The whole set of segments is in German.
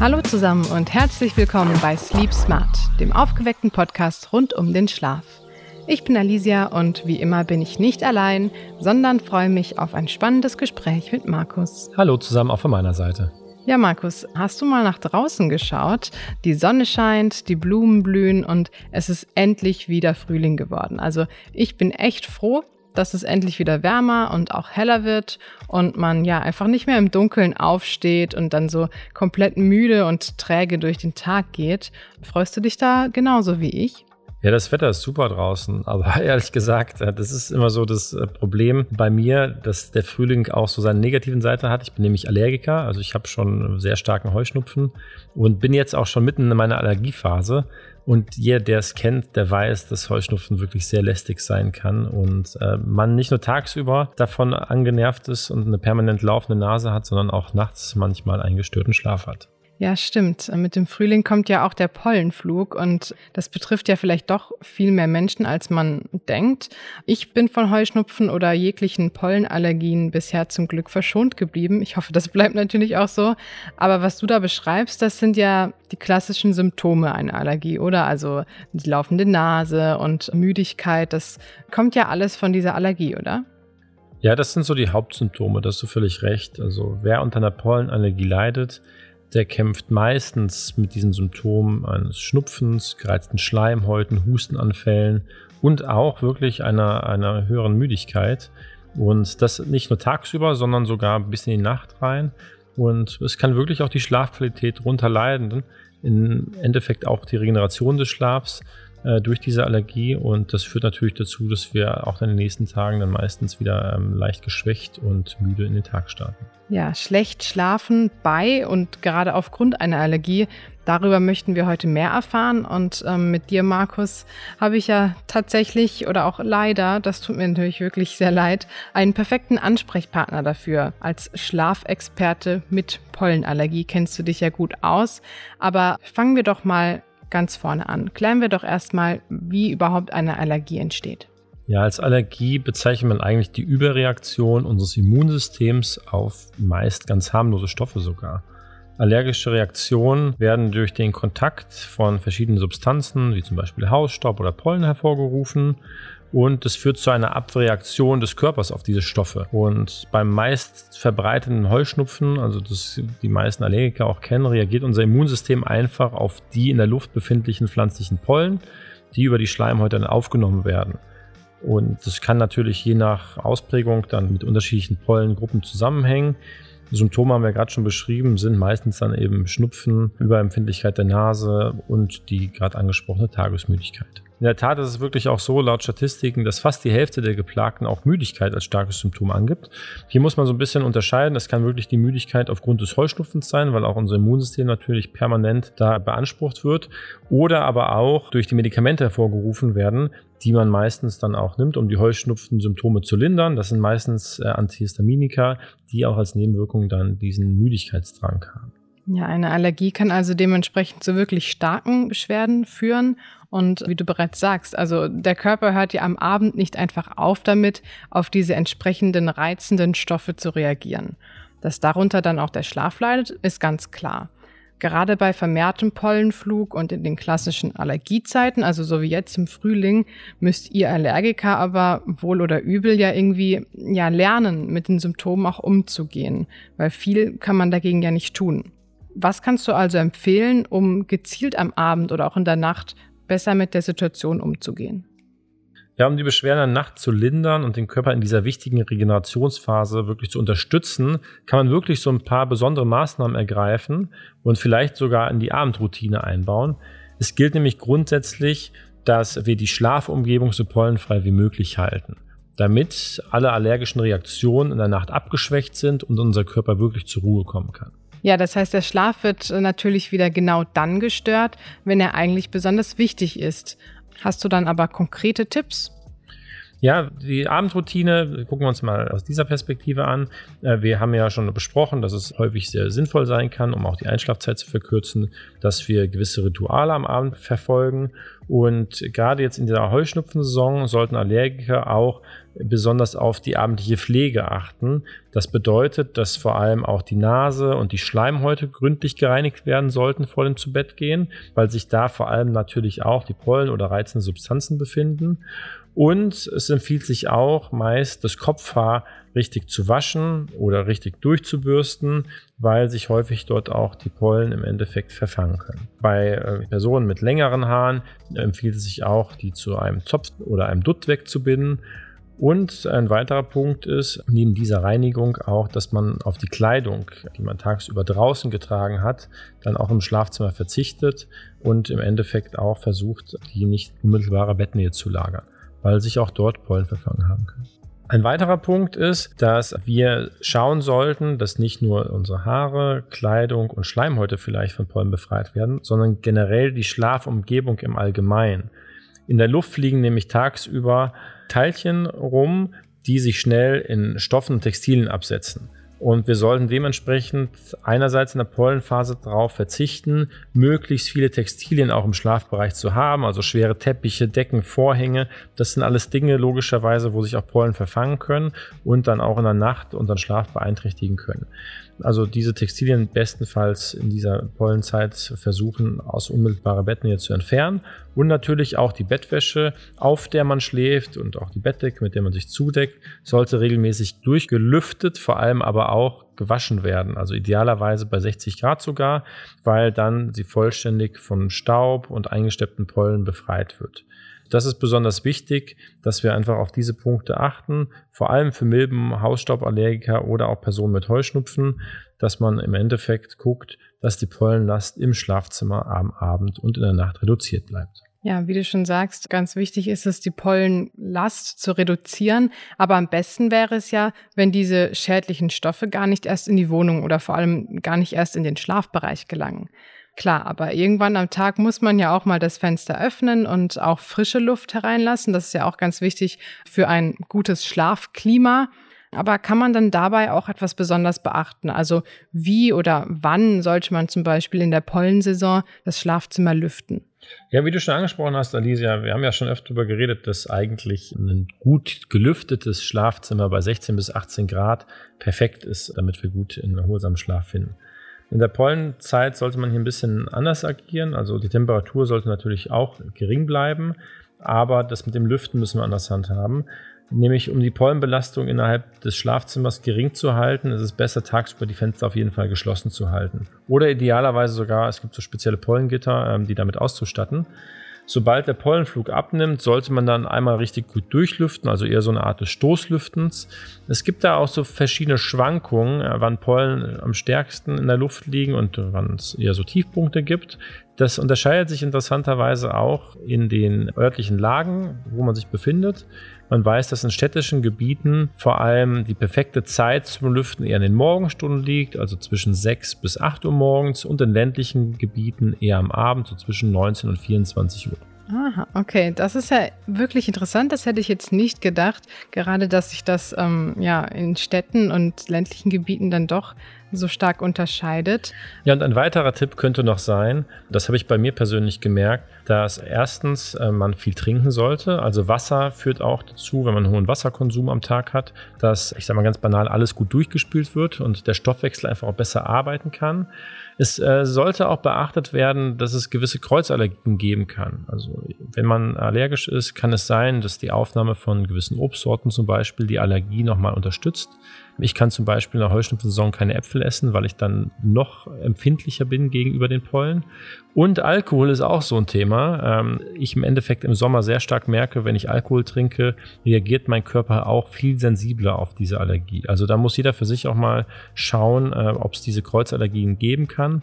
Hallo zusammen und herzlich willkommen bei Sleep Smart, dem aufgeweckten Podcast rund um den Schlaf. Ich bin Alicia und wie immer bin ich nicht allein, sondern freue mich auf ein spannendes Gespräch mit Markus. Hallo zusammen auch von meiner Seite. Ja, Markus, hast du mal nach draußen geschaut? Die Sonne scheint, die Blumen blühen und es ist endlich wieder Frühling geworden. Also ich bin echt froh, dass es endlich wieder wärmer und auch heller wird und man ja einfach nicht mehr im Dunkeln aufsteht und dann so komplett müde und träge durch den Tag geht. Freust du dich da genauso wie ich? Ja, das Wetter ist super draußen, aber ehrlich gesagt, äh, das ist immer so das äh, Problem bei mir, dass der Frühling auch so seine negativen Seite hat. Ich bin nämlich Allergiker, also ich habe schon sehr starken Heuschnupfen und bin jetzt auch schon mitten in meiner Allergiephase. Und jeder, der es kennt, der weiß, dass Heuschnupfen wirklich sehr lästig sein kann und äh, man nicht nur tagsüber davon angenervt ist und eine permanent laufende Nase hat, sondern auch nachts manchmal einen gestörten Schlaf hat. Ja, stimmt. Mit dem Frühling kommt ja auch der Pollenflug und das betrifft ja vielleicht doch viel mehr Menschen, als man denkt. Ich bin von Heuschnupfen oder jeglichen Pollenallergien bisher zum Glück verschont geblieben. Ich hoffe, das bleibt natürlich auch so. Aber was du da beschreibst, das sind ja die klassischen Symptome einer Allergie, oder? Also die laufende Nase und Müdigkeit, das kommt ja alles von dieser Allergie, oder? Ja, das sind so die Hauptsymptome, da hast du völlig recht. Also wer unter einer Pollenallergie leidet, der kämpft meistens mit diesen Symptomen eines Schnupfens, gereizten Schleimhäuten, Hustenanfällen und auch wirklich einer, einer höheren Müdigkeit. Und das nicht nur tagsüber, sondern sogar bis in die Nacht rein. Und es kann wirklich auch die Schlafqualität runter leiden. Im Endeffekt auch die Regeneration des Schlafs äh, durch diese Allergie. Und das führt natürlich dazu, dass wir auch in den nächsten Tagen dann meistens wieder ähm, leicht geschwächt und müde in den Tag starten. Ja, schlecht schlafen bei und gerade aufgrund einer Allergie. Darüber möchten wir heute mehr erfahren. Und ähm, mit dir, Markus, habe ich ja tatsächlich oder auch leider, das tut mir natürlich wirklich sehr leid, einen perfekten Ansprechpartner dafür. Als Schlafexperte mit Pollenallergie kennst du dich ja gut aus. Aber fangen wir doch mal ganz vorne an. Klären wir doch erstmal, wie überhaupt eine Allergie entsteht. Ja, als Allergie bezeichnet man eigentlich die Überreaktion unseres Immunsystems auf meist ganz harmlose Stoffe sogar. Allergische Reaktionen werden durch den Kontakt von verschiedenen Substanzen, wie zum Beispiel Hausstaub oder Pollen, hervorgerufen und das führt zu einer Abreaktion des Körpers auf diese Stoffe. Und beim meist verbreiteten Heuschnupfen, also das die meisten Allergiker auch kennen, reagiert unser Immunsystem einfach auf die in der Luft befindlichen pflanzlichen Pollen, die über die Schleimhäute dann aufgenommen werden. Und das kann natürlich je nach Ausprägung dann mit unterschiedlichen Pollengruppen zusammenhängen. Symptome haben wir gerade schon beschrieben, sind meistens dann eben Schnupfen, Überempfindlichkeit der Nase und die gerade angesprochene Tagesmüdigkeit. In der Tat ist es wirklich auch so, laut Statistiken, dass fast die Hälfte der Geplagten auch Müdigkeit als starkes Symptom angibt. Hier muss man so ein bisschen unterscheiden. Es kann wirklich die Müdigkeit aufgrund des Heuschnupfens sein, weil auch unser Immunsystem natürlich permanent da beansprucht wird. Oder aber auch durch die Medikamente hervorgerufen werden, die man meistens dann auch nimmt, um die Heuschnupfen-Symptome zu lindern. Das sind meistens äh, Antihistaminika, die auch als Nebenwirkung dann diesen Müdigkeitsdrang haben. Ja, eine Allergie kann also dementsprechend zu wirklich starken Beschwerden führen. Und wie du bereits sagst, also der Körper hört ja am Abend nicht einfach auf damit, auf diese entsprechenden reizenden Stoffe zu reagieren. Dass darunter dann auch der Schlaf leidet, ist ganz klar. Gerade bei vermehrtem Pollenflug und in den klassischen Allergiezeiten, also so wie jetzt im Frühling, müsst ihr Allergiker aber wohl oder übel ja irgendwie ja lernen, mit den Symptomen auch umzugehen, weil viel kann man dagegen ja nicht tun. Was kannst du also empfehlen, um gezielt am Abend oder auch in der Nacht besser mit der Situation umzugehen? Ja, um die Beschwerden der Nacht zu lindern und den Körper in dieser wichtigen Regenerationsphase wirklich zu unterstützen, kann man wirklich so ein paar besondere Maßnahmen ergreifen und vielleicht sogar in die Abendroutine einbauen. Es gilt nämlich grundsätzlich, dass wir die Schlafumgebung so pollenfrei wie möglich halten, damit alle allergischen Reaktionen in der Nacht abgeschwächt sind und unser Körper wirklich zur Ruhe kommen kann. Ja, das heißt, der Schlaf wird äh, natürlich wieder genau dann gestört, wenn er eigentlich besonders wichtig ist. Hast du dann aber konkrete Tipps? Ja, die Abendroutine gucken wir uns mal aus dieser Perspektive an. Äh, wir haben ja schon besprochen, dass es häufig sehr sinnvoll sein kann, um auch die Einschlafzeit zu verkürzen, dass wir gewisse Rituale am Abend verfolgen. Und gerade jetzt in der Heuschnupfensaison sollten Allergiker auch besonders auf die abendliche Pflege achten. Das bedeutet, dass vor allem auch die Nase und die Schleimhäute gründlich gereinigt werden sollten vor dem Zubettgehen, weil sich da vor allem natürlich auch die Pollen oder reizende Substanzen befinden. Und es empfiehlt sich auch meist das Kopfhaar richtig zu waschen oder richtig durchzubürsten, weil sich häufig dort auch die Pollen im Endeffekt verfangen können. Bei äh, Personen mit längeren Haaren empfiehlt es sich auch, die zu einem Zopf oder einem Dutt wegzubinden. Und ein weiterer Punkt ist, neben dieser Reinigung auch, dass man auf die Kleidung, die man tagsüber draußen getragen hat, dann auch im Schlafzimmer verzichtet und im Endeffekt auch versucht, die nicht unmittelbare Bettnähe zu lagern weil sich auch dort Pollen verfangen haben können. Ein weiterer Punkt ist, dass wir schauen sollten, dass nicht nur unsere Haare, Kleidung und Schleimhäute vielleicht von Pollen befreit werden, sondern generell die Schlafumgebung im Allgemeinen. In der Luft fliegen nämlich tagsüber Teilchen rum, die sich schnell in Stoffen und Textilien absetzen. Und wir sollten dementsprechend einerseits in der Pollenphase darauf verzichten, möglichst viele Textilien auch im Schlafbereich zu haben, also schwere Teppiche, Decken, Vorhänge. Das sind alles Dinge logischerweise, wo sich auch Pollen verfangen können und dann auch in der Nacht unseren Schlaf beeinträchtigen können. Also diese Textilien bestenfalls in dieser Pollenzeit versuchen, aus unmittelbarer Bettnähe zu entfernen. Und natürlich auch die Bettwäsche, auf der man schläft und auch die Bettdecke, mit der man sich zudeckt, sollte regelmäßig durchgelüftet, vor allem aber auch gewaschen werden. Also idealerweise bei 60 Grad sogar, weil dann sie vollständig von Staub und eingesteppten Pollen befreit wird. Das ist besonders wichtig, dass wir einfach auf diese Punkte achten, vor allem für Milben, Hausstauballergiker oder auch Personen mit Heuschnupfen, dass man im Endeffekt guckt, dass die Pollenlast im Schlafzimmer am Abend und in der Nacht reduziert bleibt. Ja, wie du schon sagst, ganz wichtig ist es, die Pollenlast zu reduzieren. Aber am besten wäre es ja, wenn diese schädlichen Stoffe gar nicht erst in die Wohnung oder vor allem gar nicht erst in den Schlafbereich gelangen. Klar, aber irgendwann am Tag muss man ja auch mal das Fenster öffnen und auch frische Luft hereinlassen. Das ist ja auch ganz wichtig für ein gutes Schlafklima. Aber kann man dann dabei auch etwas besonders beachten? Also wie oder wann sollte man zum Beispiel in der Pollensaison das Schlafzimmer lüften? Ja, wie du schon angesprochen hast, Alicia, wir haben ja schon öfter darüber geredet, dass eigentlich ein gut gelüftetes Schlafzimmer bei 16 bis 18 Grad perfekt ist, damit wir gut in erholsamen Schlaf finden. In der Pollenzeit sollte man hier ein bisschen anders agieren. Also die Temperatur sollte natürlich auch gering bleiben, aber das mit dem Lüften müssen wir anders handhaben. Nämlich um die Pollenbelastung innerhalb des Schlafzimmers gering zu halten, ist es besser, tagsüber die Fenster auf jeden Fall geschlossen zu halten. Oder idealerweise sogar, es gibt so spezielle Pollengitter, ähm, die damit auszustatten. Sobald der Pollenflug abnimmt, sollte man dann einmal richtig gut durchlüften, also eher so eine Art des Stoßlüftens. Es gibt da auch so verschiedene Schwankungen, äh, wann Pollen am stärksten in der Luft liegen und wann es eher so Tiefpunkte gibt. Das unterscheidet sich interessanterweise auch in den örtlichen Lagen, wo man sich befindet. Man weiß, dass in städtischen Gebieten vor allem die perfekte Zeit zum Lüften eher in den Morgenstunden liegt, also zwischen 6 bis 8 Uhr morgens und in ländlichen Gebieten eher am Abend, so zwischen 19 und 24 Uhr. Aha, okay. Das ist ja wirklich interessant. Das hätte ich jetzt nicht gedacht. Gerade, dass sich das ähm, ja in Städten und ländlichen Gebieten dann doch so stark unterscheidet. Ja, und ein weiterer Tipp könnte noch sein, das habe ich bei mir persönlich gemerkt, dass erstens äh, man viel trinken sollte. Also Wasser führt auch dazu, wenn man einen hohen Wasserkonsum am Tag hat, dass, ich sage mal ganz banal, alles gut durchgespült wird und der Stoffwechsel einfach auch besser arbeiten kann. Es äh, sollte auch beachtet werden, dass es gewisse Kreuzallergien geben kann. Also wenn man allergisch ist, kann es sein, dass die Aufnahme von gewissen Obstsorten zum Beispiel die Allergie nochmal unterstützt. Ich kann zum Beispiel in der Heuschnupfensaison keine Äpfel essen, weil ich dann noch empfindlicher bin gegenüber den Pollen. Und Alkohol ist auch so ein Thema. Ähm, ich im Endeffekt im Sommer sehr stark merke, wenn ich Alkohol trinke, reagiert mein Körper auch viel sensibler auf diese Allergie. Also da muss jeder für sich auch mal schauen, äh, ob es diese Kreuzallergien geben kann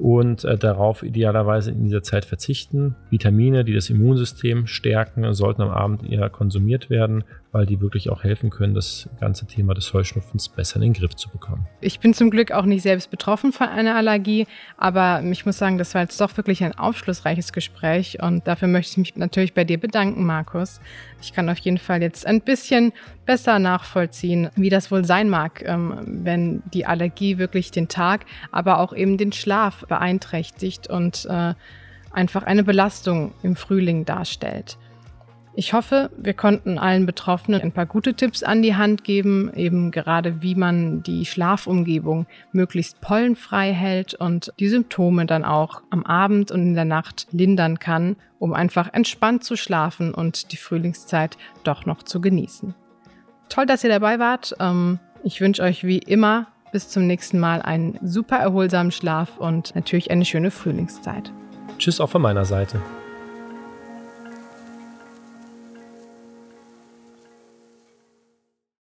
und äh, darauf idealerweise in dieser Zeit verzichten. Vitamine, die das Immunsystem stärken, sollten am Abend eher konsumiert werden weil die wirklich auch helfen können, das ganze Thema des Heuschnupfens besser in den Griff zu bekommen. Ich bin zum Glück auch nicht selbst betroffen von einer Allergie, aber ich muss sagen, das war jetzt doch wirklich ein aufschlussreiches Gespräch und dafür möchte ich mich natürlich bei dir bedanken, Markus. Ich kann auf jeden Fall jetzt ein bisschen besser nachvollziehen, wie das wohl sein mag, ähm, wenn die Allergie wirklich den Tag, aber auch eben den Schlaf beeinträchtigt und äh, einfach eine Belastung im Frühling darstellt. Ich hoffe, wir konnten allen Betroffenen ein paar gute Tipps an die Hand geben, eben gerade wie man die Schlafumgebung möglichst pollenfrei hält und die Symptome dann auch am Abend und in der Nacht lindern kann, um einfach entspannt zu schlafen und die Frühlingszeit doch noch zu genießen. Toll, dass ihr dabei wart. Ähm, ich wünsche euch wie immer bis zum nächsten Mal einen super erholsamen Schlaf und natürlich eine schöne Frühlingszeit. Tschüss auch von meiner Seite.